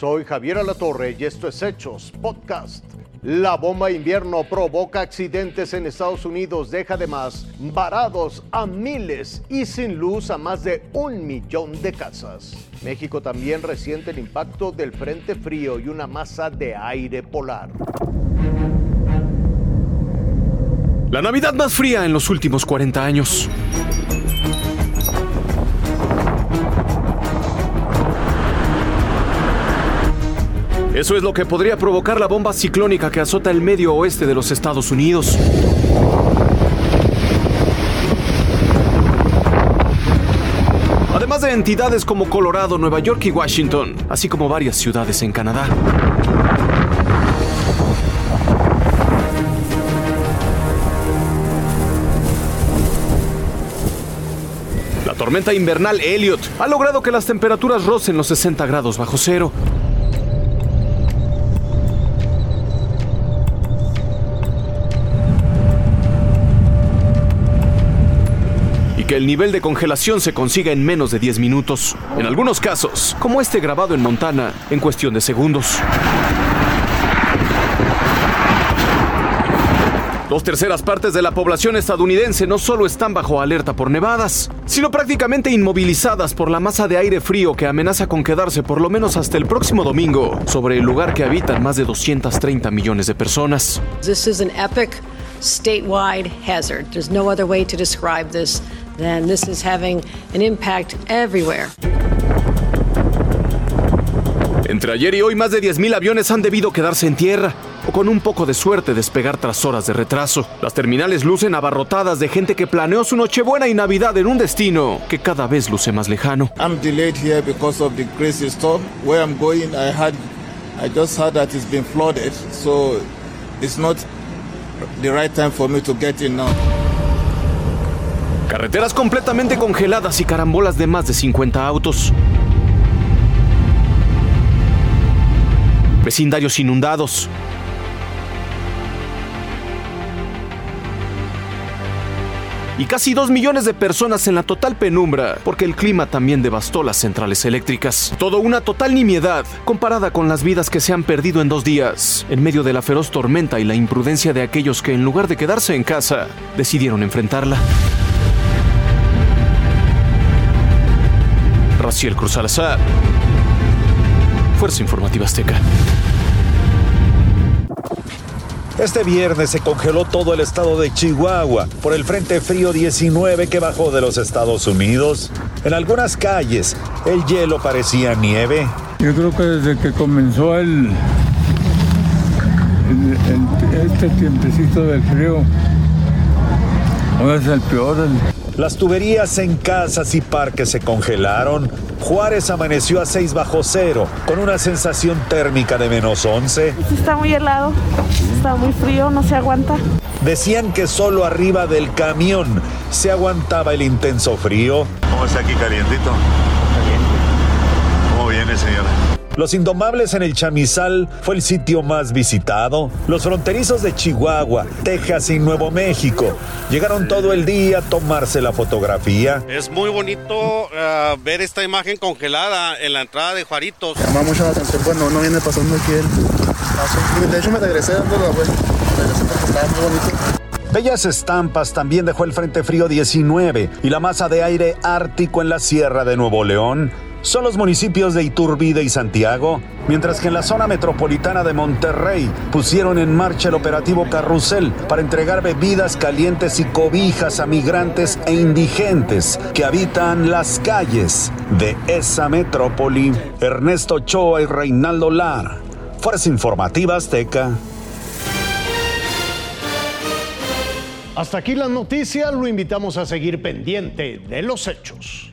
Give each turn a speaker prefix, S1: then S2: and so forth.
S1: Soy Javier Alatorre y esto es Hechos Podcast. La bomba invierno provoca accidentes en Estados Unidos, deja además varados a miles y sin luz a más de un millón de casas. México también resiente el impacto del frente frío y una masa de aire polar.
S2: La Navidad más fría en los últimos 40 años. Eso es lo que podría provocar la bomba ciclónica que azota el medio oeste de los Estados Unidos. Además de entidades como Colorado, Nueva York y Washington, así como varias ciudades en Canadá. La tormenta invernal Elliot ha logrado que las temperaturas rocen los 60 grados bajo cero. Que el nivel de congelación se consiga en menos de 10 minutos. En algunos casos, como este grabado en Montana, en cuestión de segundos. Dos terceras partes de la población estadounidense no solo están bajo alerta por nevadas, sino prácticamente inmovilizadas por la masa de aire frío que amenaza con quedarse por lo menos hasta el próximo domingo sobre el lugar que habitan más de 230 millones de personas.
S3: This is an epic statewide hazard. There's no other way to describe this then this is having an impact everywhere.
S2: Entre ayer y hoy, más de 10.000 aviones han debido quedarse en tierra o con un poco de suerte despegar tras horas de retraso. Las terminales lucen abarrotadas de gente que planeó su Nochebuena y Navidad en un destino que cada vez luce más lejano.
S4: I'm delayed here because of the crazy storm. Where I'm going, I had, I just heard that it's been flooded, so it's not the right time for me to get in now.
S2: Carreteras completamente congeladas y carambolas de más de 50 autos. Vecindarios inundados. Y casi dos millones de personas en la total penumbra, porque el clima también devastó las centrales eléctricas. Todo una total nimiedad, comparada con las vidas que se han perdido en dos días, en medio de la feroz tormenta y la imprudencia de aquellos que en lugar de quedarse en casa, decidieron enfrentarla. Raciel Cruz Salazar. Fuerza Informativa Azteca.
S5: Este viernes se congeló todo el estado de Chihuahua por el Frente Frío 19 que bajó de los Estados Unidos. En algunas calles el hielo parecía nieve.
S6: Yo creo que desde que comenzó el, este tiempecito del frío, ahora es el peor.
S5: Las tuberías en casas y parques se congelaron. Juárez amaneció a 6 bajo cero, con una sensación térmica de menos 11.
S7: Está muy helado, está muy frío, no se aguanta.
S5: Decían que solo arriba del camión se aguantaba el intenso frío.
S8: ¿Cómo está aquí calientito? ¿Cómo viene, señora?
S5: Los Indomables en el Chamizal fue el sitio más visitado. Los fronterizos de Chihuahua, Texas y Nuevo México llegaron todo el día a tomarse la fotografía.
S9: Es muy bonito uh, ver esta imagen congelada en la entrada de Juaritos.
S10: Llama mucho la atención cuando uno viene pasando aquí el De hecho me regresé dando la vuelta. Regresé porque estaba muy bonito.
S5: Bellas estampas también dejó el Frente Frío 19 y la masa de aire ártico en la Sierra de Nuevo León son los municipios de Iturbide y Santiago, mientras que en la zona metropolitana de Monterrey pusieron en marcha el operativo Carrusel para entregar bebidas calientes y cobijas a migrantes e indigentes que habitan las calles de esa metrópoli. Ernesto Choa y Reinaldo Lar, Fuerza Informativa Azteca.
S1: Hasta aquí la noticia, lo invitamos a seguir pendiente de los hechos.